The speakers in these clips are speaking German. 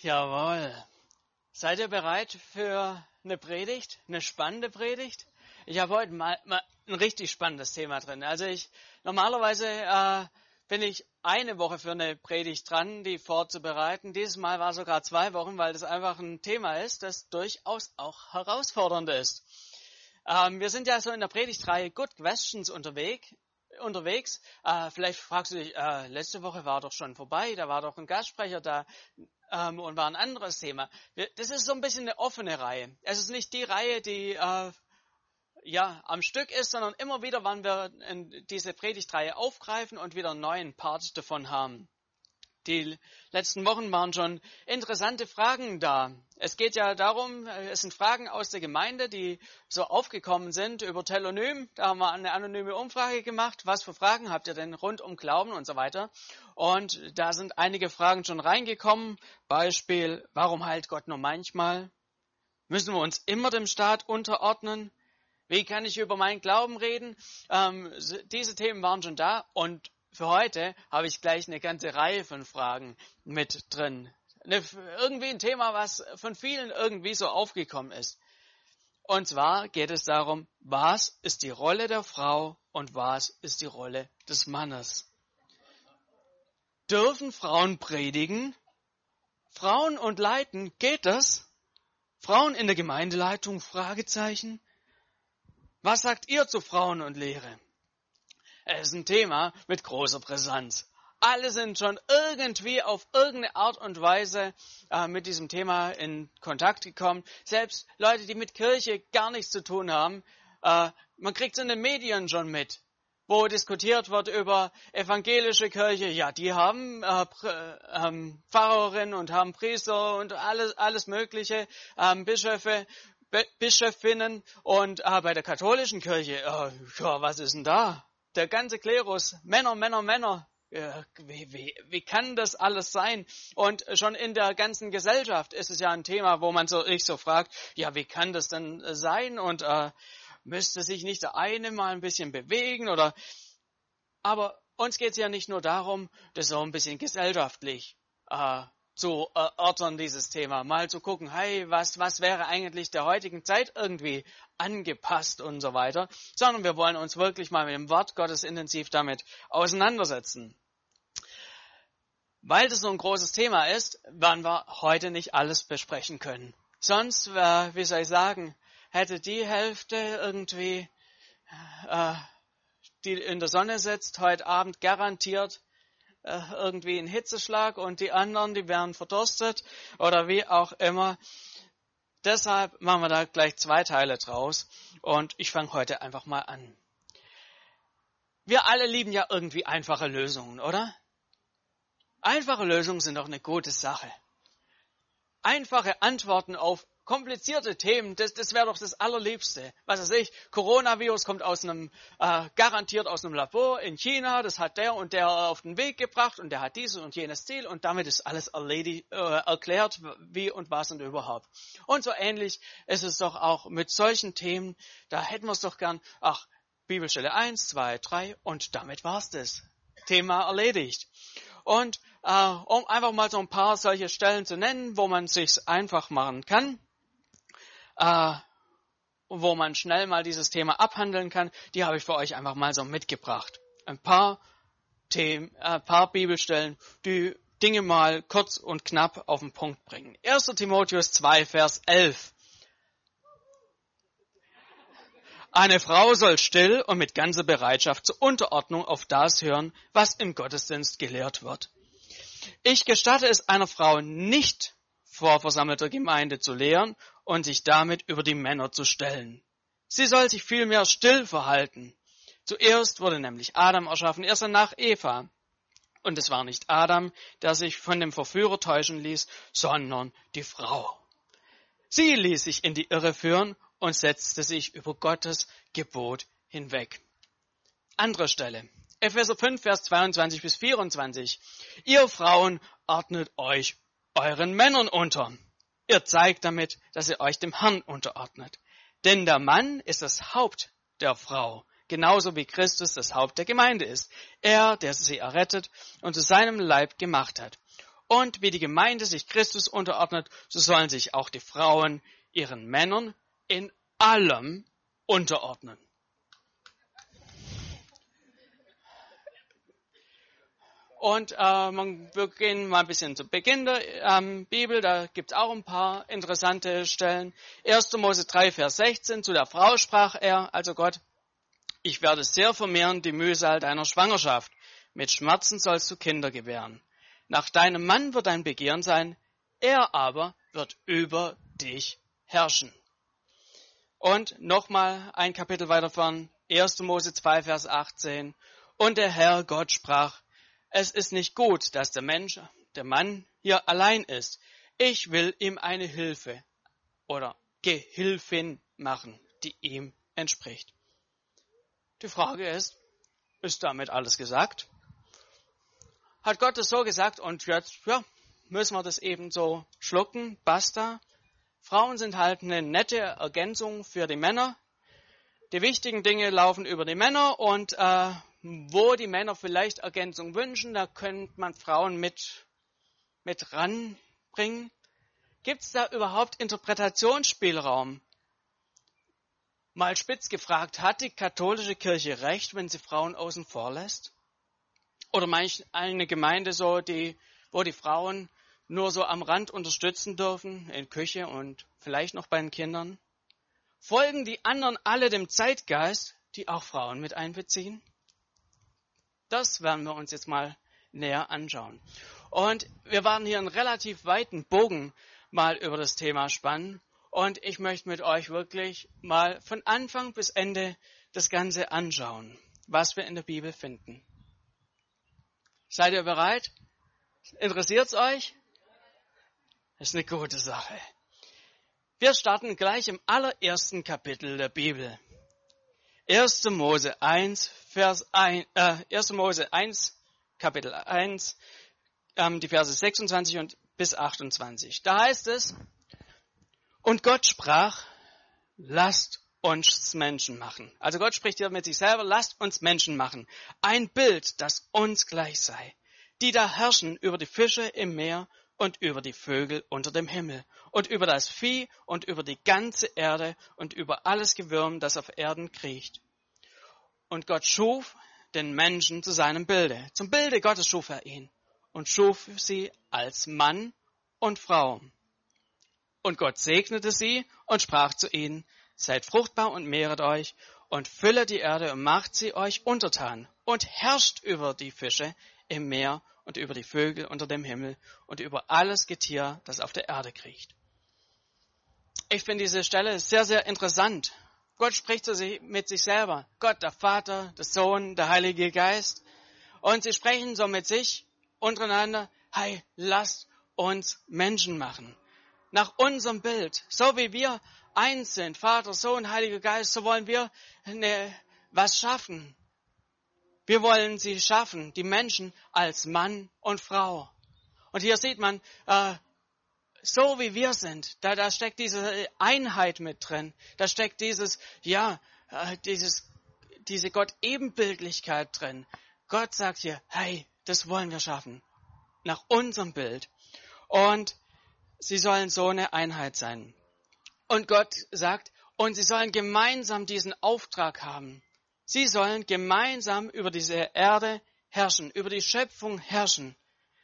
Jawohl. Seid ihr bereit für eine Predigt, eine spannende Predigt? Ich habe heute mal, mal ein richtig spannendes Thema drin. Also ich normalerweise äh, bin ich eine Woche für eine Predigt dran, die vorzubereiten. Dieses Mal war sogar zwei Wochen, weil das einfach ein Thema ist, das durchaus auch herausfordernd ist. Ähm, wir sind ja so in der Predigtreihe Good Questions unterwegs unterwegs. Äh, vielleicht fragst du dich, äh, letzte Woche war doch schon vorbei, da war doch ein Gastsprecher da ähm, und war ein anderes Thema. Das ist so ein bisschen eine offene Reihe. Es ist nicht die Reihe, die äh, ja am Stück ist, sondern immer wieder, wann wir diese Predigtreihe aufgreifen und wieder einen neuen Part davon haben. Die letzten Wochen waren schon interessante Fragen da. Es geht ja darum, es sind Fragen aus der Gemeinde, die so aufgekommen sind über Telonym. Da haben wir eine anonyme Umfrage gemacht. Was für Fragen habt ihr denn rund um Glauben und so weiter? Und da sind einige Fragen schon reingekommen. Beispiel, warum heilt Gott nur manchmal? Müssen wir uns immer dem Staat unterordnen? Wie kann ich über meinen Glauben reden? Ähm, diese Themen waren schon da und für heute habe ich gleich eine ganze Reihe von Fragen mit drin. Eine, irgendwie ein Thema, was von vielen irgendwie so aufgekommen ist. Und zwar geht es darum, was ist die Rolle der Frau und was ist die Rolle des Mannes. Dürfen Frauen predigen? Frauen und leiten, geht das? Frauen in der Gemeindeleitung? Fragezeichen. Was sagt ihr zu Frauen und Lehre? Es ist ein Thema mit großer Brisanz. Alle sind schon irgendwie auf irgendeine Art und Weise äh, mit diesem Thema in Kontakt gekommen. Selbst Leute, die mit Kirche gar nichts zu tun haben, äh, man kriegt es in den Medien schon mit, wo diskutiert wird über evangelische Kirche. Ja, die haben äh, ähm, Pfarrerinnen und haben Priester und alles, alles Mögliche, ähm, Bischöfe, Bischöfinnen und äh, bei der katholischen Kirche, äh, ja, was ist denn da? Der ganze Klerus, Männer, Männer, Männer, wie, wie, wie kann das alles sein? Und schon in der ganzen Gesellschaft ist es ja ein Thema, wo man so, sich so fragt, ja, wie kann das denn sein? Und äh, müsste sich nicht der eine mal ein bisschen bewegen oder aber uns geht es ja nicht nur darum, das so ein bisschen gesellschaftlich äh, zu erörtern, dieses Thema. Mal zu gucken, hey, was, was wäre eigentlich der heutigen Zeit irgendwie angepasst und so weiter, sondern wir wollen uns wirklich mal mit dem Wort Gottes intensiv damit auseinandersetzen. Weil das so ein großes Thema ist, werden wir heute nicht alles besprechen können. Sonst, äh, wie soll ich sagen, hätte die Hälfte irgendwie, äh, die in der Sonne sitzt, heute Abend garantiert äh, irgendwie einen Hitzeschlag und die anderen, die wären verdurstet oder wie auch immer. Deshalb machen wir da gleich zwei Teile draus und ich fange heute einfach mal an. Wir alle lieben ja irgendwie einfache Lösungen, oder? Einfache Lösungen sind doch eine gute Sache. Einfache Antworten auf komplizierte Themen, das, das wäre doch das Allerliebste. Was weiß ich, Coronavirus kommt aus einem, äh, garantiert aus einem Labor in China, das hat der und der auf den Weg gebracht und der hat dieses und jenes Ziel und damit ist alles erledigt, äh, erklärt, wie und was und überhaupt. Und so ähnlich ist es doch auch mit solchen Themen, da hätten wir es doch gern, ach, Bibelstelle 1, 2, 3 und damit war's das. Thema erledigt. Und äh, um einfach mal so ein paar solche Stellen zu nennen, wo man sich's einfach machen kann, äh, wo man schnell mal dieses Thema abhandeln kann, die habe ich für euch einfach mal so mitgebracht. Ein paar Themen, ein äh, paar Bibelstellen, die Dinge mal kurz und knapp auf den Punkt bringen. 1. Timotheus 2, Vers 11. Eine Frau soll still und mit ganzer Bereitschaft zur Unterordnung auf das hören, was im Gottesdienst gelehrt wird. Ich gestatte es einer Frau nicht, vor versammelter Gemeinde zu lehren und sich damit über die Männer zu stellen. Sie soll sich vielmehr still verhalten. Zuerst wurde nämlich Adam erschaffen, erst danach Eva. Und es war nicht Adam, der sich von dem Verführer täuschen ließ, sondern die Frau. Sie ließ sich in die Irre führen und setzte sich über Gottes Gebot hinweg. Andere Stelle. Epheser 5, Vers 22 bis 24. Ihr Frauen ordnet euch euren Männern unter Ihr zeigt damit, dass ihr euch dem Herrn unterordnet. Denn der Mann ist das Haupt der Frau, genauso wie Christus das Haupt der Gemeinde ist. Er, der sie errettet und zu seinem Leib gemacht hat. Und wie die Gemeinde sich Christus unterordnet, so sollen sich auch die Frauen ihren Männern in allem unterordnen. Und äh, wir gehen mal ein bisschen zu Beginn der ähm, Bibel, da gibt es auch ein paar interessante Stellen. 1. Mose 3, Vers 16, zu der Frau sprach er, also Gott, ich werde sehr vermehren die Mühsal deiner Schwangerschaft. Mit Schmerzen sollst du Kinder gebären. Nach deinem Mann wird dein Begehren sein, er aber wird über dich herrschen. Und nochmal ein Kapitel weiter von 1. Mose 2, Vers 18. Und der Herr Gott sprach, es ist nicht gut, dass der Mensch, der Mann hier allein ist. Ich will ihm eine Hilfe oder Gehilfin machen, die ihm entspricht. Die Frage ist, ist damit alles gesagt? Hat Gott es so gesagt und jetzt, ja, müssen wir das eben so schlucken, basta. Frauen sind halt eine nette Ergänzung für die Männer. Die wichtigen Dinge laufen über die Männer und äh, wo die Männer vielleicht Ergänzung wünschen, da könnte man Frauen mit, mit ranbringen. Gibt es da überhaupt Interpretationsspielraum? Mal spitz gefragt, hat die katholische Kirche recht, wenn sie Frauen außen vor lässt? Oder manch eine Gemeinde so, die, wo die Frauen nur so am Rand unterstützen dürfen, in Küche und vielleicht noch bei den Kindern? Folgen die anderen alle dem Zeitgeist, die auch Frauen mit einbeziehen? Das werden wir uns jetzt mal näher anschauen. Und wir werden hier einen relativ weiten Bogen mal über das Thema spannen. Und ich möchte mit euch wirklich mal von Anfang bis Ende das Ganze anschauen, was wir in der Bibel finden. Seid ihr bereit? Interessiert es euch? Das ist eine gute Sache. Wir starten gleich im allerersten Kapitel der Bibel. 1. Mose 1, Vers 1, äh, 1. Mose 1, Kapitel 1, ähm, die Verse 26 und bis 28. Da heißt es, und Gott sprach, lasst uns Menschen machen. Also Gott spricht hier mit sich selber, lasst uns Menschen machen. Ein Bild, das uns gleich sei. Die da herrschen über die Fische im Meer und über die Vögel unter dem Himmel und über das Vieh und über die ganze Erde und über alles Gewürm, das auf Erden kriecht. Und Gott schuf den Menschen zu seinem Bilde. Zum Bilde Gottes schuf er ihn und schuf sie als Mann und Frau. Und Gott segnete sie und sprach zu ihnen, seid fruchtbar und mehret euch und fülle die Erde und macht sie euch untertan und herrscht über die Fische im Meer und über die Vögel unter dem Himmel und über alles Getier, das auf der Erde kriecht. Ich finde diese Stelle sehr, sehr interessant. Gott spricht mit sich selber. Gott, der Vater, der Sohn, der Heilige Geist. Und sie sprechen so mit sich untereinander, hey, lasst uns Menschen machen. Nach unserem Bild. So wie wir eins sind, Vater, Sohn, Heiliger Geist, so wollen wir eine, was schaffen. Wir wollen sie schaffen, die Menschen als Mann und Frau. Und hier sieht man, äh, so wie wir sind, da, da steckt diese Einheit mit drin. Da steckt dieses, ja, äh, dieses, diese Gott-Ebenbildlichkeit drin. Gott sagt hier, hey, das wollen wir schaffen. Nach unserem Bild. Und sie sollen so eine Einheit sein. Und Gott sagt, und sie sollen gemeinsam diesen Auftrag haben. Sie sollen gemeinsam über diese Erde herrschen, über die Schöpfung herrschen.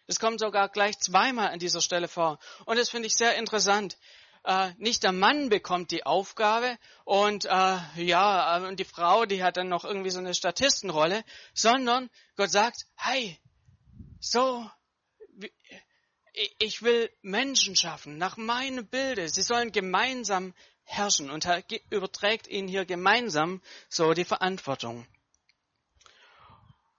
Das kommt sogar gleich zweimal an dieser Stelle vor. Und das finde ich sehr interessant. Äh, nicht der Mann bekommt die Aufgabe und äh, ja, äh, und die Frau, die hat dann noch irgendwie so eine Statistenrolle, sondern Gott sagt, hey, so, ich will Menschen schaffen nach meinem Bilde. Sie sollen gemeinsam herrschen und er überträgt ihnen hier gemeinsam so die Verantwortung.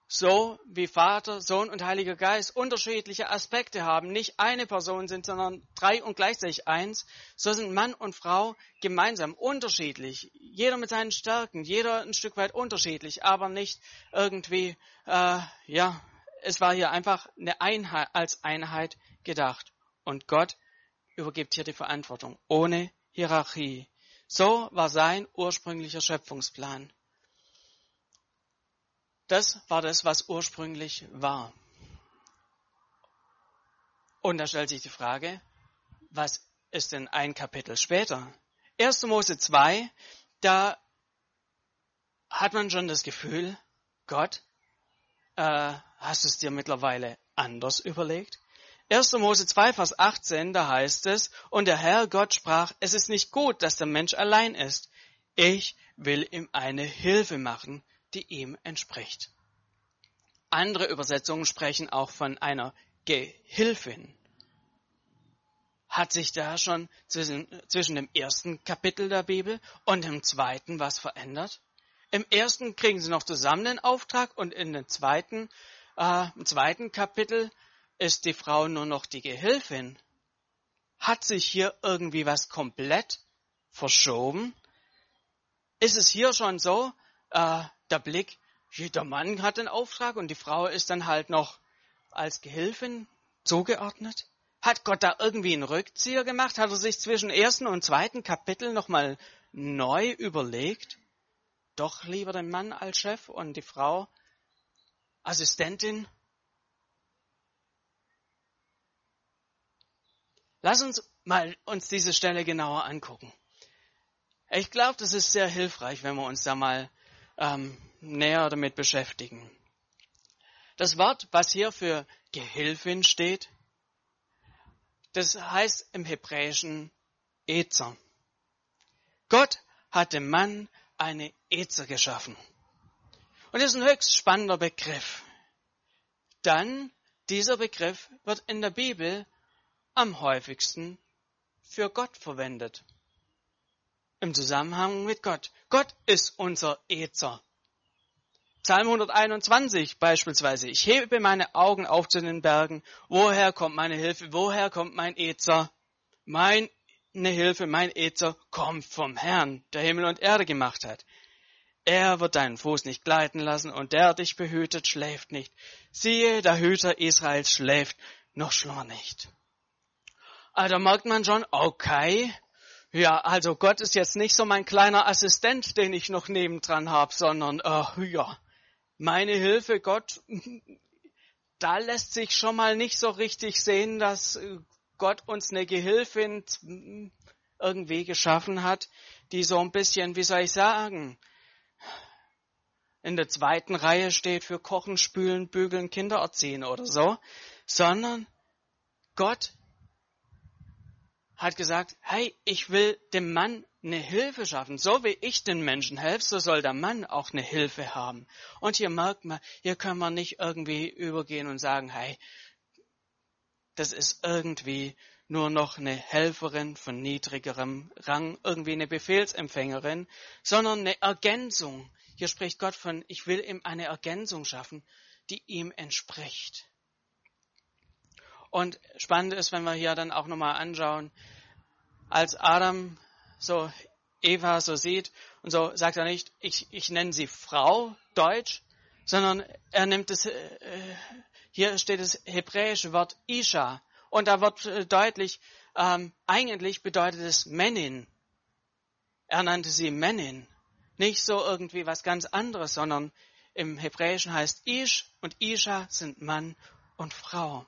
So wie Vater, Sohn und Heiliger Geist unterschiedliche Aspekte haben, nicht eine Person sind, sondern drei und gleichzeitig eins, so sind Mann und Frau gemeinsam unterschiedlich. Jeder mit seinen Stärken, jeder ein Stück weit unterschiedlich, aber nicht irgendwie, äh, ja, es war hier einfach eine Einheit, als Einheit gedacht. Und Gott übergibt hier die Verantwortung ohne Hierarchie. So war sein ursprünglicher Schöpfungsplan. Das war das, was ursprünglich war. Und da stellt sich die Frage, was ist denn ein Kapitel später? 1. Mose 2, da hat man schon das Gefühl, Gott, äh, hast du es dir mittlerweile anders überlegt? 1. Mose 2, Vers 18, da heißt es, und der Herr Gott sprach, es ist nicht gut, dass der Mensch allein ist. Ich will ihm eine Hilfe machen, die ihm entspricht. Andere Übersetzungen sprechen auch von einer Gehilfin. Hat sich da schon zwischen, zwischen dem ersten Kapitel der Bibel und dem zweiten was verändert? Im ersten kriegen sie noch zusammen den Auftrag und in dem zweiten, äh, im zweiten Kapitel ist die Frau nur noch die Gehilfin. Hat sich hier irgendwie was komplett verschoben? Ist es hier schon so, äh, der Blick, jeder Mann hat den Auftrag und die Frau ist dann halt noch als Gehilfin zugeordnet? Hat Gott da irgendwie einen Rückzieher gemacht? Hat er sich zwischen ersten und zweiten Kapitel nochmal neu überlegt? Doch lieber den Mann als Chef und die Frau Assistentin? Lass uns mal uns diese Stelle genauer angucken. Ich glaube, das ist sehr hilfreich, wenn wir uns da mal ähm, näher damit beschäftigen. Das Wort, was hier für Gehilfin steht, das heißt im Hebräischen Ezer. Gott hat dem Mann eine Ezer geschaffen. Und das ist ein höchst spannender Begriff. Dann, dieser Begriff wird in der Bibel am häufigsten für Gott verwendet. Im Zusammenhang mit Gott. Gott ist unser Ezer. Psalm 121 beispielsweise. Ich hebe meine Augen auf zu den Bergen. Woher kommt meine Hilfe? Woher kommt mein Ezer? Meine Hilfe, mein Ezer kommt vom Herrn, der Himmel und Erde gemacht hat. Er wird deinen Fuß nicht gleiten lassen und der dich behütet, schläft nicht. Siehe, der Hüter Israels schläft, noch schlummer nicht. Also merkt man schon, okay, ja, also Gott ist jetzt nicht so mein kleiner Assistent, den ich noch nebendran habe, sondern, äh, ja, meine Hilfe, Gott, da lässt sich schon mal nicht so richtig sehen, dass Gott uns eine Gehilfin irgendwie geschaffen hat, die so ein bisschen, wie soll ich sagen, in der zweiten Reihe steht für Kochen, Spülen, Bügeln, Kinder erziehen oder so, sondern Gott hat gesagt, hey, ich will dem Mann eine Hilfe schaffen. So wie ich den Menschen helfe, so soll der Mann auch eine Hilfe haben. Und hier merkt man, hier können wir nicht irgendwie übergehen und sagen, hey, das ist irgendwie nur noch eine Helferin von niedrigerem Rang, irgendwie eine Befehlsempfängerin, sondern eine Ergänzung. Hier spricht Gott von, ich will ihm eine Ergänzung schaffen, die ihm entspricht. Und spannend ist, wenn wir hier dann auch nochmal anschauen, als Adam so Eva so sieht und so sagt er nicht, ich, ich nenne sie Frau, Deutsch, sondern er nimmt es, äh, hier steht das hebräische Wort Isha und da wird äh, deutlich, ähm, eigentlich bedeutet es Männin. Er nannte sie Männin. Nicht so irgendwie was ganz anderes, sondern im Hebräischen heißt Ish und Isha sind Mann und Frau.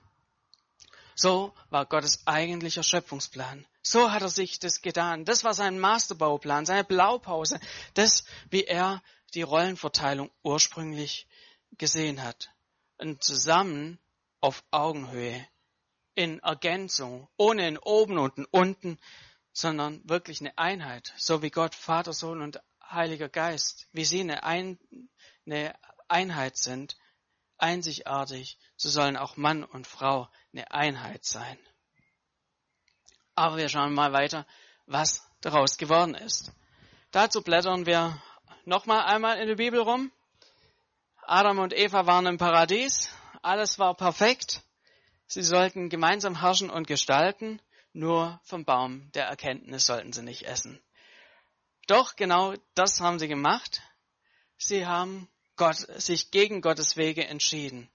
So war Gottes eigentlicher Schöpfungsplan. So hat er sich das getan. Das war sein Masterbauplan, seine Blaupause, das, wie er die Rollenverteilung ursprünglich gesehen hat. Und zusammen auf Augenhöhe, in Ergänzung, ohne in oben und in unten, sondern wirklich eine Einheit, so wie Gott, Vater, Sohn und Heiliger Geist, wie sie eine, Ein eine Einheit sind, einzigartig, so sollen auch Mann und Frau eine Einheit sein. Aber wir schauen mal weiter, was daraus geworden ist. Dazu blättern wir nochmal einmal in der Bibel rum. Adam und Eva waren im Paradies. Alles war perfekt. Sie sollten gemeinsam herrschen und gestalten. Nur vom Baum der Erkenntnis sollten sie nicht essen. Doch genau das haben sie gemacht. Sie haben Gott, sich gegen Gottes Wege entschieden.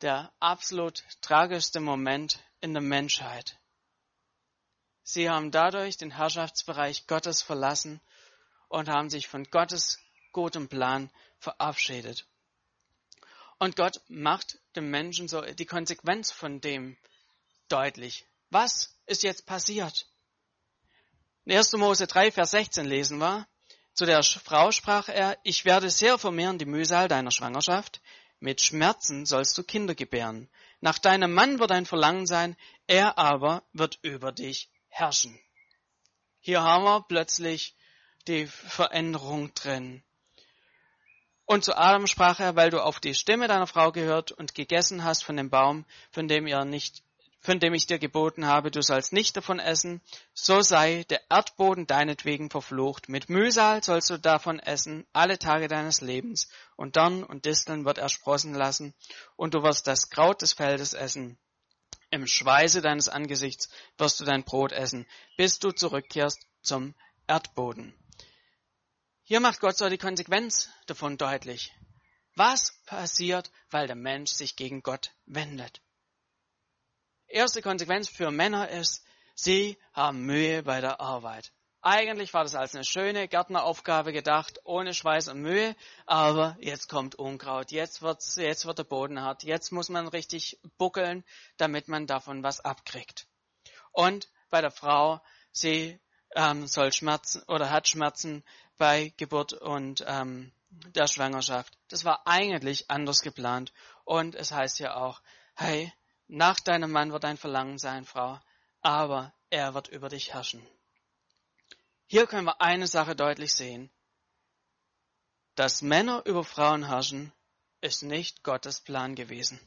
Der absolut tragischste Moment in der Menschheit. Sie haben dadurch den Herrschaftsbereich Gottes verlassen und haben sich von Gottes gutem Plan verabschiedet. Und Gott macht dem Menschen so die Konsequenz von dem, deutlich. Was ist jetzt passiert? In 1. Mose 3, Vers 16 lesen wir, zu der Frau sprach er, ich werde sehr vermehren die Mühsal deiner Schwangerschaft, mit Schmerzen sollst du Kinder gebären. Nach deinem Mann wird ein Verlangen sein, er aber wird über dich herrschen. Hier haben wir plötzlich die Veränderung drin. Und zu Adam sprach er, weil du auf die Stimme deiner Frau gehört und gegessen hast von dem Baum, von dem ihr nicht, von dem ich dir geboten habe, du sollst nicht davon essen, so sei der Erdboden deinetwegen verflucht. Mit Mühsal sollst du davon essen, alle Tage deines Lebens. Und Dorn und Disteln wird er sprossen lassen, und du wirst das Kraut des Feldes essen. Im Schweiße deines Angesichts wirst du dein Brot essen, bis du zurückkehrst zum Erdboden. Hier macht Gott so die Konsequenz davon deutlich. Was passiert, weil der Mensch sich gegen Gott wendet? Erste Konsequenz für Männer ist, sie haben Mühe bei der Arbeit. Eigentlich war das als eine schöne Gärtneraufgabe gedacht, ohne Schweiß und Mühe, aber jetzt kommt Unkraut, jetzt, wird's, jetzt wird der Boden hart, jetzt muss man richtig buckeln, damit man davon was abkriegt. Und bei der Frau, sie ähm, soll Schmerzen oder hat Schmerzen bei Geburt und ähm, der Schwangerschaft. Das war eigentlich anders geplant. Und es heißt ja auch, hey, nach deinem Mann wird dein Verlangen sein, Frau, aber er wird über dich herrschen. Hier können wir eine Sache deutlich sehen. Dass Männer über Frauen herrschen, ist nicht Gottes Plan gewesen,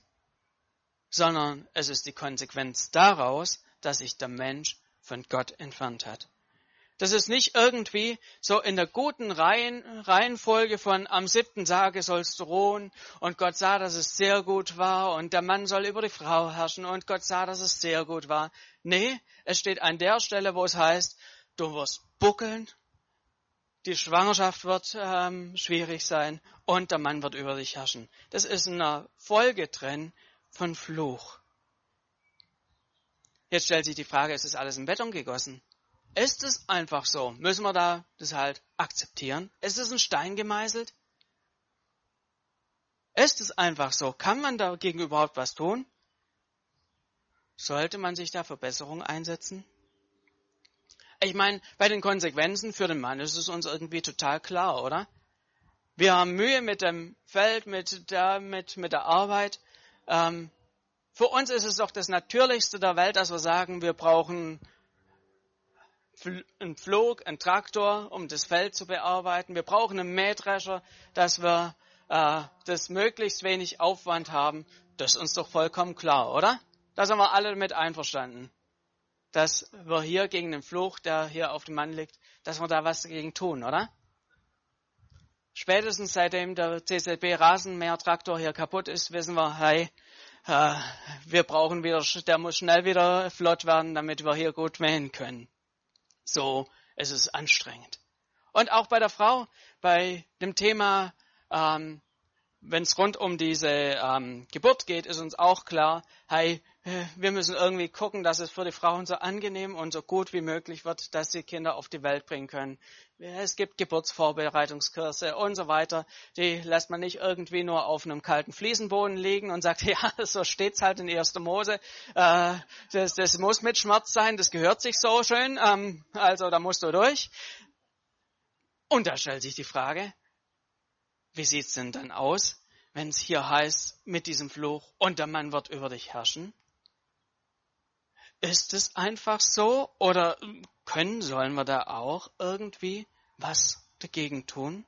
sondern es ist die Konsequenz daraus, dass sich der Mensch von Gott entfernt hat. Das ist nicht irgendwie so in der guten Reihen, Reihenfolge von am siebten Tage sollst du ruhen und Gott sah, dass es sehr gut war und der Mann soll über die Frau herrschen und Gott sah, dass es sehr gut war. Nee, es steht an der Stelle, wo es heißt, du wirst buckeln, die Schwangerschaft wird ähm, schwierig sein und der Mann wird über dich herrschen. Das ist eine Folge drin von Fluch. Jetzt stellt sich die Frage, ist das alles in Beton gegossen? Ist es einfach so? Müssen wir da das halt akzeptieren? Ist es ein Stein gemeißelt? Ist es einfach so? Kann man dagegen überhaupt was tun? Sollte man sich da Verbesserungen einsetzen? Ich meine, bei den Konsequenzen für den Mann ist es uns irgendwie total klar, oder? Wir haben Mühe mit dem Feld, mit der, mit, mit der Arbeit. Ähm, für uns ist es doch das Natürlichste der Welt, dass wir sagen, wir brauchen einen Flug, einen Traktor, um das Feld zu bearbeiten. Wir brauchen einen Mähdrescher, dass wir äh, das möglichst wenig Aufwand haben. Das ist uns doch vollkommen klar, oder? Da sind wir alle mit einverstanden. Dass wir hier gegen den Fluch, der hier auf dem Mann liegt, dass wir da was dagegen tun, oder? Spätestens seitdem der CCB Rasenmähertraktor hier kaputt ist, wissen wir, hey, äh, wir brauchen wieder, der muss schnell wieder flott werden, damit wir hier gut mähen können so, es ist anstrengend. Und auch bei der Frau, bei dem Thema, ähm, wenn es rund um diese ähm, Geburt geht, ist uns auch klar, hey, wir müssen irgendwie gucken, dass es für die Frauen so angenehm und so gut wie möglich wird, dass sie Kinder auf die Welt bringen können. Es gibt Geburtsvorbereitungskurse und so weiter. Die lässt man nicht irgendwie nur auf einem kalten Fliesenboden liegen und sagt, ja, so steht's halt in 1. Mose. Äh, das, das muss mit Schmerz sein, das gehört sich so schön, ähm, also da musst du durch. Und da stellt sich die Frage, wie sieht's denn dann aus, wenn es hier heißt, mit diesem Fluch, und der Mann wird über dich herrschen? Ist es einfach so oder können, sollen wir da auch irgendwie was dagegen tun?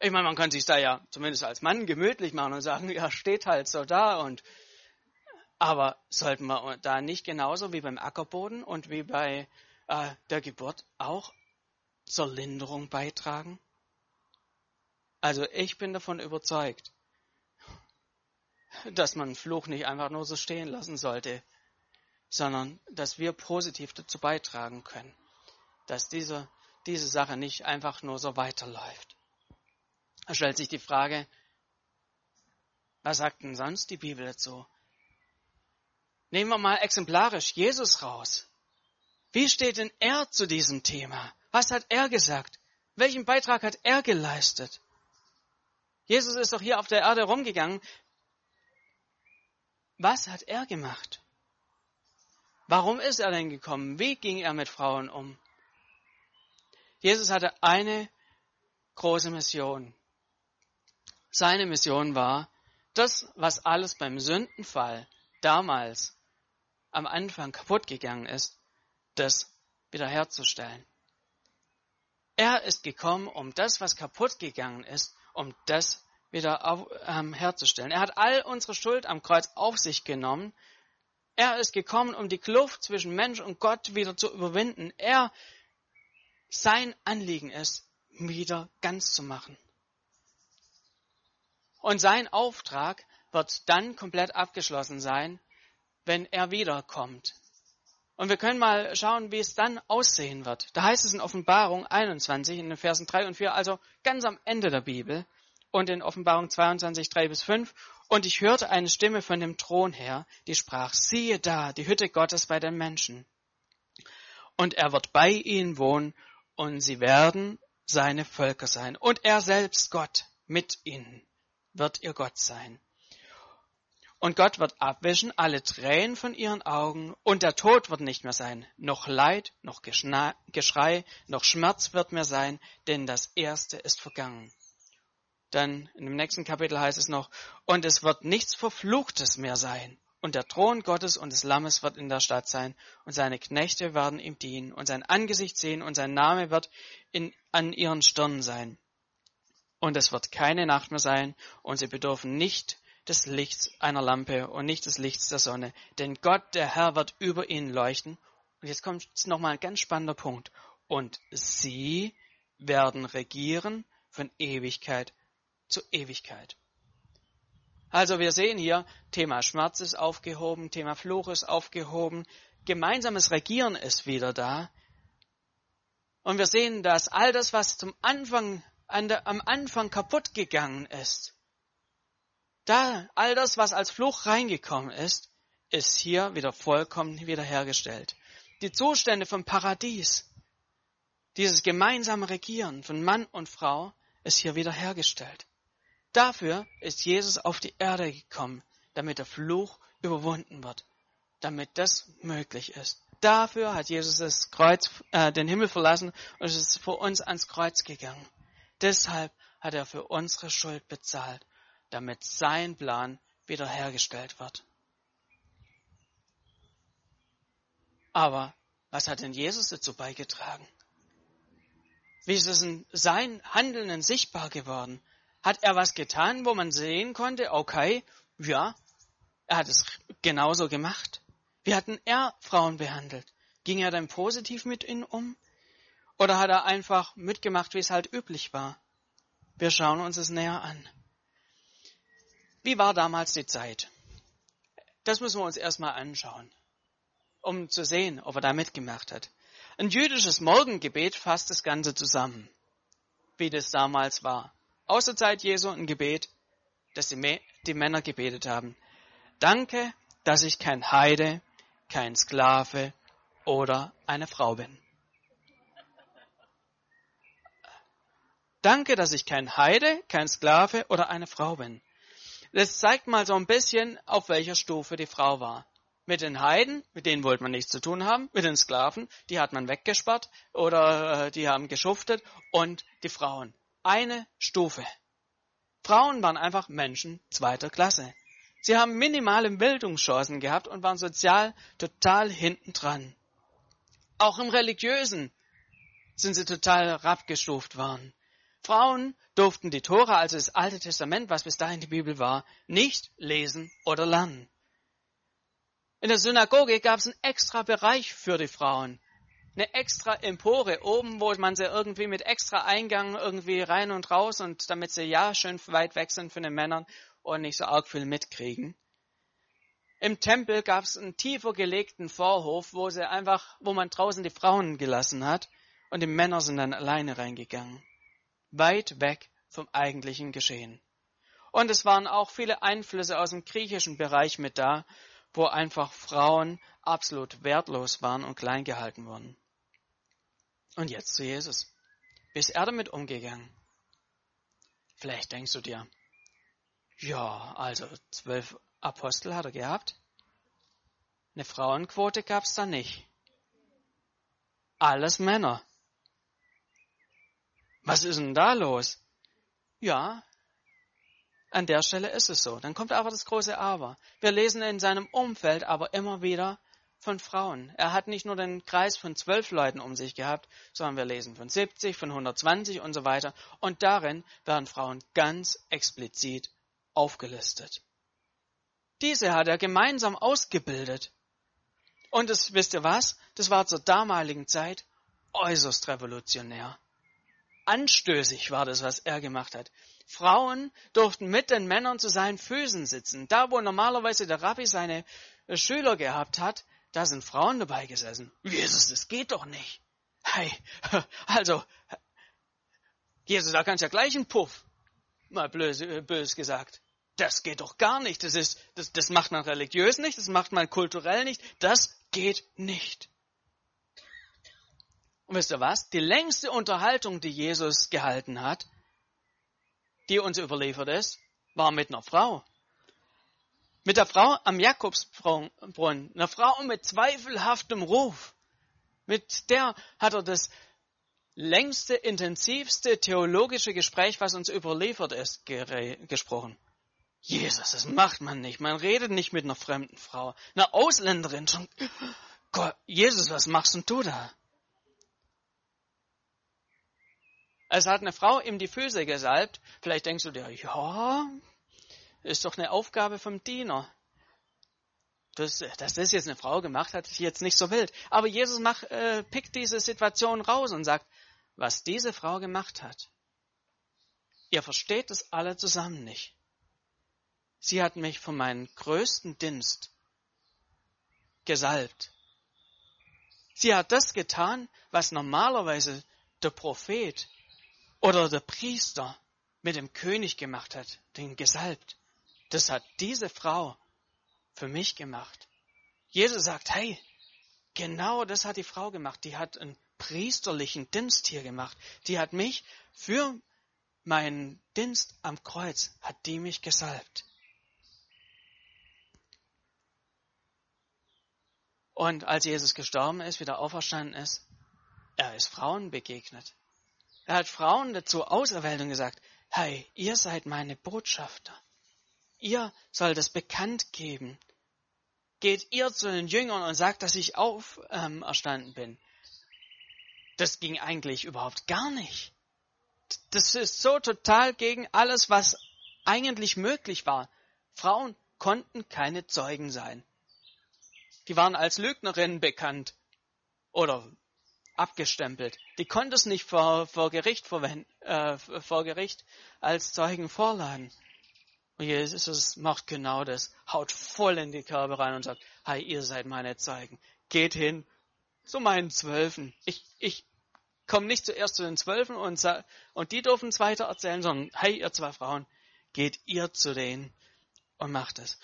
Ich meine, man kann sich da ja zumindest als Mann gemütlich machen und sagen, ja, steht halt so da und aber sollten wir da nicht genauso wie beim Ackerboden und wie bei äh, der Geburt auch zur Linderung beitragen? Also ich bin davon überzeugt, dass man Fluch nicht einfach nur so stehen lassen sollte, sondern dass wir positiv dazu beitragen können, dass diese, diese Sache nicht einfach nur so weiterläuft. Da stellt sich die Frage, was sagt denn sonst die Bibel dazu? Nehmen wir mal exemplarisch Jesus raus. Wie steht denn er zu diesem Thema? Was hat er gesagt? Welchen Beitrag hat er geleistet? Jesus ist doch hier auf der Erde rumgegangen. Was hat er gemacht? Warum ist er denn gekommen? Wie ging er mit Frauen um? Jesus hatte eine große Mission. Seine Mission war, das, was alles beim Sündenfall damals am Anfang kaputt gegangen ist, das wiederherzustellen. Er ist gekommen, um das, was kaputt gegangen ist, um das wieder auf, ähm, herzustellen. Er hat all unsere Schuld am Kreuz auf sich genommen. Er ist gekommen, um die Kluft zwischen Mensch und Gott wieder zu überwinden. Er, sein Anliegen ist, wieder ganz zu machen. Und sein Auftrag wird dann komplett abgeschlossen sein, wenn er wiederkommt. Und wir können mal schauen, wie es dann aussehen wird. Da heißt es in Offenbarung 21 in den Versen 3 und 4, also ganz am Ende der Bibel und in Offenbarung 22, 3 bis 5. Und ich hörte eine Stimme von dem Thron her, die sprach, siehe da, die Hütte Gottes bei den Menschen. Und er wird bei ihnen wohnen und sie werden seine Völker sein. Und er selbst Gott mit ihnen wird ihr Gott sein. Und Gott wird abwischen alle Tränen von ihren Augen, und der Tod wird nicht mehr sein, noch Leid, noch Geschrei, noch Schmerz wird mehr sein, denn das Erste ist vergangen. Dann dem nächsten Kapitel heißt es noch, und es wird nichts Verfluchtes mehr sein. Und der Thron Gottes und des Lammes wird in der Stadt sein, und seine Knechte werden ihm dienen, und sein Angesicht sehen, und sein Name wird in, an ihren Stirnen sein. Und es wird keine Nacht mehr sein, und sie bedürfen nicht des Lichts einer Lampe und nicht des Lichts der Sonne. Denn Gott, der Herr, wird über ihnen leuchten. Und jetzt kommt nochmal ein ganz spannender Punkt. Und sie werden regieren von Ewigkeit zu Ewigkeit. Also wir sehen hier, Thema Schmerz ist aufgehoben, Thema Fluch ist aufgehoben, gemeinsames Regieren ist wieder da. Und wir sehen, dass all das, was zum Anfang, an der, am Anfang kaputt gegangen ist, da, all das, was als Fluch reingekommen ist, ist hier wieder vollkommen wiederhergestellt. Die Zustände vom Paradies, dieses gemeinsame Regieren von Mann und Frau, ist hier wiederhergestellt. Dafür ist Jesus auf die Erde gekommen, damit der Fluch überwunden wird, damit das möglich ist. Dafür hat Jesus das Kreuz, äh, den Himmel verlassen und ist für uns ans Kreuz gegangen. Deshalb hat er für unsere Schuld bezahlt damit sein Plan wiederhergestellt wird. Aber was hat denn Jesus dazu beigetragen? Wie ist es in sein Handeln sichtbar geworden? Hat er was getan, wo man sehen konnte, okay, ja, er hat es genauso gemacht. Wie hat denn er Frauen behandelt? Ging er dann positiv mit ihnen um? Oder hat er einfach mitgemacht, wie es halt üblich war? Wir schauen uns es näher an. Wie war damals die Zeit? Das müssen wir uns erstmal anschauen, um zu sehen, ob er da mitgemacht hat. Ein jüdisches Morgengebet fasst das Ganze zusammen, wie das damals war. Aus der Zeit Jesu ein Gebet, das die, die Männer gebetet haben. Danke, dass ich kein Heide, kein Sklave oder eine Frau bin. Danke, dass ich kein Heide, kein Sklave oder eine Frau bin. Das zeigt mal so ein bisschen, auf welcher Stufe die Frau war. Mit den Heiden, mit denen wollte man nichts zu tun haben, mit den Sklaven, die hat man weggesperrt oder äh, die haben geschuftet und die Frauen. Eine Stufe. Frauen waren einfach Menschen zweiter Klasse. Sie haben minimale Bildungschancen gehabt und waren sozial total hinten dran. Auch im Religiösen sind sie total herabgestuft worden. Frauen durften die Tora, also das Alte Testament, was bis dahin die Bibel war, nicht lesen oder lernen. In der Synagoge gab es einen extra Bereich für die Frauen. Eine extra Empore oben, wo man sie irgendwie mit extra Eingang irgendwie rein und raus und damit sie ja schön weit weg sind von den Männern und nicht so arg viel mitkriegen. Im Tempel gab es einen tiefer gelegten Vorhof, wo sie einfach, wo man draußen die Frauen gelassen hat und die Männer sind dann alleine reingegangen weit weg vom eigentlichen Geschehen. Und es waren auch viele Einflüsse aus dem griechischen Bereich mit da, wo einfach Frauen absolut wertlos waren und klein gehalten wurden. Und jetzt zu Jesus. Wie ist er damit umgegangen? Vielleicht denkst du dir, ja, also zwölf Apostel hat er gehabt. Eine Frauenquote gab es da nicht. Alles Männer. Was ist denn da los? Ja, an der Stelle ist es so. Dann kommt aber das große Aber. Wir lesen in seinem Umfeld aber immer wieder von Frauen. Er hat nicht nur den Kreis von zwölf Leuten um sich gehabt, sondern wir lesen von 70, von 120 und so weiter. Und darin werden Frauen ganz explizit aufgelistet. Diese hat er gemeinsam ausgebildet. Und das, wisst ihr was? Das war zur damaligen Zeit äußerst revolutionär. Anstößig war das, was er gemacht hat. Frauen durften mit den Männern zu seinen Füßen sitzen. Da, wo normalerweise der Rabbi seine Schüler gehabt hat, da sind Frauen dabei gesessen. Jesus, das geht doch nicht. Hey, also, Jesus, da kannst du ja gleich einen Puff. Mal böse, äh, bös gesagt. Das geht doch gar nicht. Das ist, das, das macht man religiös nicht, das macht man kulturell nicht. Das geht nicht. Und wisst ihr was? Die längste Unterhaltung, die Jesus gehalten hat, die uns überliefert ist, war mit einer Frau. Mit der Frau am Jakobsbrunnen, einer Frau mit zweifelhaftem Ruf. Mit der hat er das längste, intensivste theologische Gespräch, was uns überliefert ist, gesprochen. Jesus, das macht man nicht. Man redet nicht mit einer fremden Frau, einer Ausländerin. Schon, Gott, Jesus, was machst denn du da? Es hat eine Frau ihm die Füße gesalbt. Vielleicht denkst du dir, ja, ist doch eine Aufgabe vom Diener. Das, dass das jetzt eine Frau gemacht hat, ist jetzt nicht so wild. Aber Jesus macht, äh, pickt diese Situation raus und sagt, was diese Frau gemacht hat. Ihr versteht es alle zusammen nicht. Sie hat mich von meinem größten Dienst gesalbt. Sie hat das getan, was normalerweise der Prophet oder der Priester mit dem König gemacht hat, den gesalbt. Das hat diese Frau für mich gemacht. Jesus sagt, hey, genau das hat die Frau gemacht. Die hat einen priesterlichen Dienst hier gemacht. Die hat mich für meinen Dienst am Kreuz, hat die mich gesalbt. Und als Jesus gestorben ist, wieder auferstanden ist, er ist Frauen begegnet. Er hat Frauen dazu auserwählt und gesagt, hey, ihr seid meine Botschafter. Ihr sollt es bekannt geben. Geht ihr zu den Jüngern und sagt, dass ich auferstanden ähm, bin. Das ging eigentlich überhaupt gar nicht. Das ist so total gegen alles, was eigentlich möglich war. Frauen konnten keine Zeugen sein. Die waren als Lügnerinnen bekannt oder abgestempelt. Die konnte es nicht vor, vor, Gericht, verwenden, äh, vor Gericht als Zeugen vorladen. Und Jesus macht genau das, haut voll in die Körbe rein und sagt, hey, ihr seid meine Zeugen. Geht hin zu meinen Zwölfen. Ich, ich komme nicht zuerst zu den Zwölfen und, und die dürfen es weiter erzählen, sondern hey, ihr zwei Frauen, geht ihr zu denen und macht es.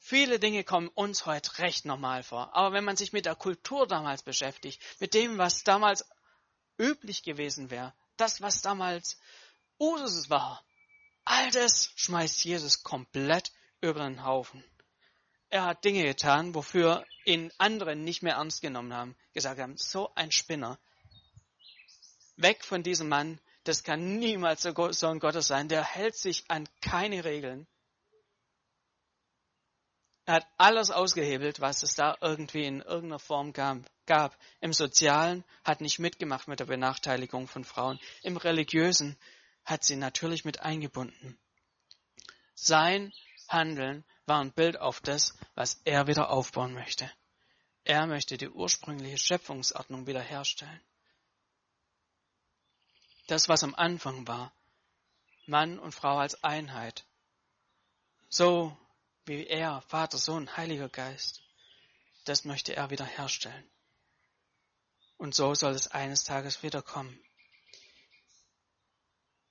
Viele Dinge kommen uns heute recht normal vor. Aber wenn man sich mit der Kultur damals beschäftigt, mit dem, was damals üblich gewesen wäre, das, was damals Usus war, all das schmeißt Jesus komplett über den Haufen. Er hat Dinge getan, wofür ihn andere nicht mehr ernst genommen haben, gesagt haben, so ein Spinner. Weg von diesem Mann, das kann niemals der Sohn Gottes sein, der hält sich an keine Regeln. Er hat alles ausgehebelt, was es da irgendwie in irgendeiner Form gab. Im Sozialen hat nicht mitgemacht mit der Benachteiligung von Frauen. Im Religiösen hat sie natürlich mit eingebunden. Sein Handeln war ein Bild auf das, was er wieder aufbauen möchte. Er möchte die ursprüngliche Schöpfungsordnung wiederherstellen. Das, was am Anfang war, Mann und Frau als Einheit. So wie er, Vater, Sohn, Heiliger Geist. Das möchte er wiederherstellen. Und so soll es eines Tages wiederkommen.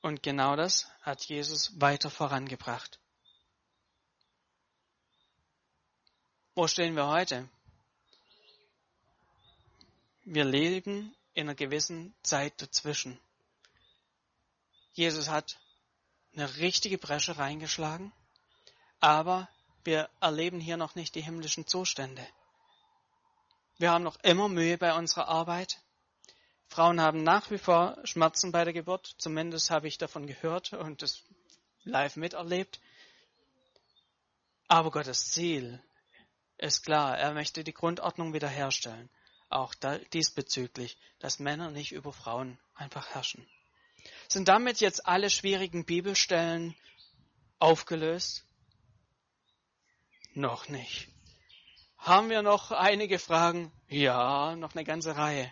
Und genau das hat Jesus weiter vorangebracht. Wo stehen wir heute? Wir leben in einer gewissen Zeit dazwischen. Jesus hat eine richtige Bresche reingeschlagen, aber wir erleben hier noch nicht die himmlischen Zustände. Wir haben noch immer Mühe bei unserer Arbeit. Frauen haben nach wie vor Schmerzen bei der Geburt. Zumindest habe ich davon gehört und es live miterlebt. Aber Gottes Ziel ist klar. Er möchte die Grundordnung wiederherstellen. Auch diesbezüglich, dass Männer nicht über Frauen einfach herrschen. Sind damit jetzt alle schwierigen Bibelstellen aufgelöst? Noch nicht. Haben wir noch einige Fragen? Ja, noch eine ganze Reihe.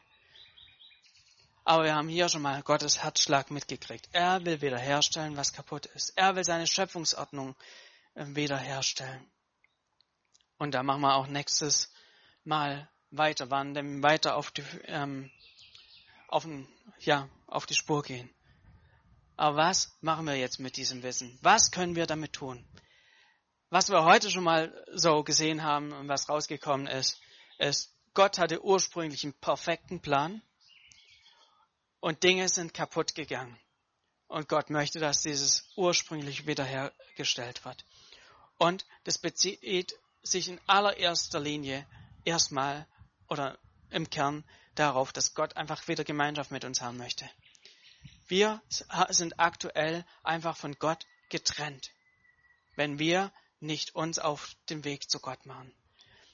Aber wir haben hier schon mal Gottes Herzschlag mitgekriegt. Er will wiederherstellen, was kaputt ist. Er will seine Schöpfungsordnung äh, wiederherstellen. Und da machen wir auch nächstes Mal weiter wandern, weiter auf die, ähm, auf, den, ja, auf die Spur gehen. Aber was machen wir jetzt mit diesem Wissen? Was können wir damit tun? Was wir heute schon mal so gesehen haben und was rausgekommen ist, ist, Gott hatte ursprünglich einen perfekten Plan und Dinge sind kaputt gegangen. Und Gott möchte, dass dieses ursprünglich wiederhergestellt wird. Und das bezieht sich in allererster Linie erstmal oder im Kern darauf, dass Gott einfach wieder Gemeinschaft mit uns haben möchte. Wir sind aktuell einfach von Gott getrennt, wenn wir nicht uns auf den Weg zu Gott machen.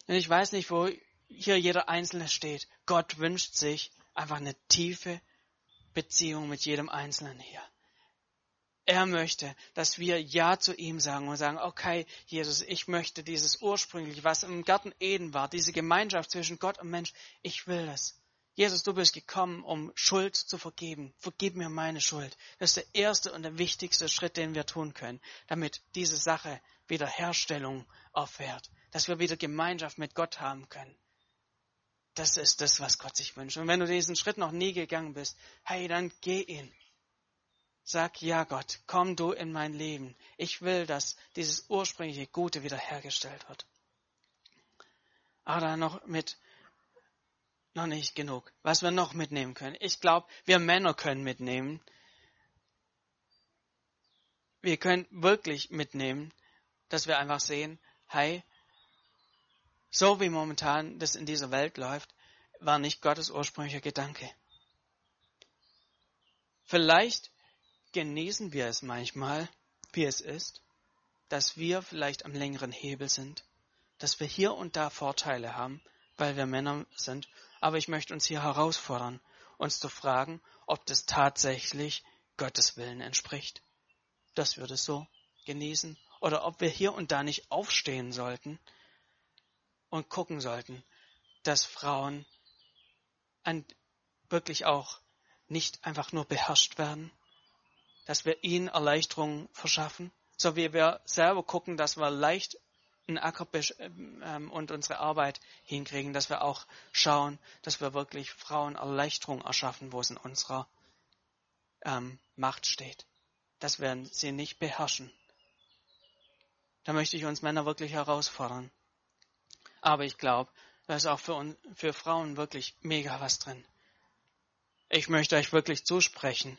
Und ich weiß nicht, wo hier jeder Einzelne steht. Gott wünscht sich einfach eine tiefe Beziehung mit jedem Einzelnen hier. Er möchte, dass wir Ja zu ihm sagen und sagen, okay, Jesus, ich möchte dieses ursprünglich, was im Garten Eden war, diese Gemeinschaft zwischen Gott und Mensch, ich will das. Jesus, du bist gekommen, um Schuld zu vergeben. Vergib mir meine Schuld. Das ist der erste und der wichtigste Schritt, den wir tun können, damit diese Sache Wiederherstellung erfährt, dass wir wieder Gemeinschaft mit Gott haben können. Das ist das, was Gott sich wünscht. Und wenn du diesen Schritt noch nie gegangen bist, hey, dann geh ihn. Sag, ja Gott, komm du in mein Leben. Ich will, dass dieses ursprüngliche Gute wiederhergestellt wird. Aber dann noch mit, noch nicht genug. Was wir noch mitnehmen können. Ich glaube, wir Männer können mitnehmen. Wir können wirklich mitnehmen, dass wir einfach sehen, hey, so wie momentan das in dieser Welt läuft, war nicht Gottes ursprünglicher Gedanke. Vielleicht genießen wir es manchmal, wie es ist, dass wir vielleicht am längeren Hebel sind, dass wir hier und da Vorteile haben, weil wir Männer sind, aber ich möchte uns hier herausfordern, uns zu fragen, ob das tatsächlich Gottes Willen entspricht, dass wir das so genießen oder ob wir hier und da nicht aufstehen sollten und gucken sollten, dass Frauen an, wirklich auch nicht einfach nur beherrscht werden, dass wir ihnen Erleichterung verschaffen, so wie wir selber gucken, dass wir leicht einen Acker ähm, und unsere Arbeit hinkriegen, dass wir auch schauen, dass wir wirklich Frauen Erleichterung erschaffen, wo es in unserer ähm, Macht steht, dass wir sie nicht beherrschen, da möchte ich uns Männer wirklich herausfordern. Aber ich glaube, da ist auch für, uns, für Frauen wirklich mega was drin. Ich möchte euch wirklich zusprechen.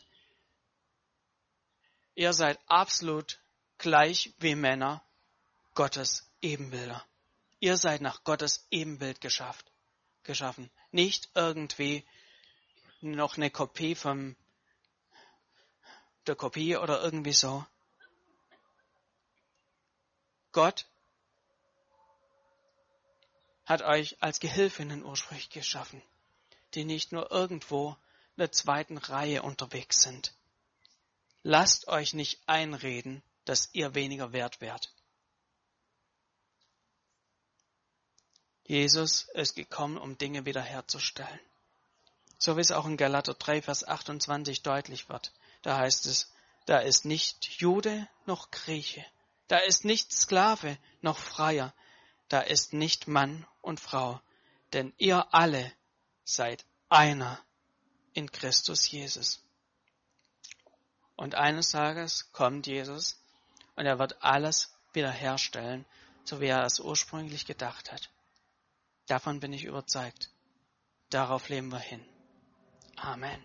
Ihr seid absolut gleich wie Männer Gottes Ebenbilder. Ihr seid nach Gottes Ebenbild geschafft, geschaffen. Nicht irgendwie noch eine Kopie von der Kopie oder irgendwie so. Gott hat euch als Gehilfinnen ursprünglich geschaffen, die nicht nur irgendwo in der zweiten Reihe unterwegs sind. Lasst euch nicht einreden, dass ihr weniger wert wärt. Jesus ist gekommen, um Dinge wiederherzustellen. So wie es auch in Galater 3, Vers 28 deutlich wird. Da heißt es, da ist nicht Jude noch Grieche, da ist nicht Sklave noch Freier, da ist nicht Mann und Frau, denn ihr alle seid einer in Christus Jesus. Und eines Tages kommt Jesus und er wird alles wiederherstellen, so wie er es ursprünglich gedacht hat. Davon bin ich überzeugt. Darauf leben wir hin. Amen.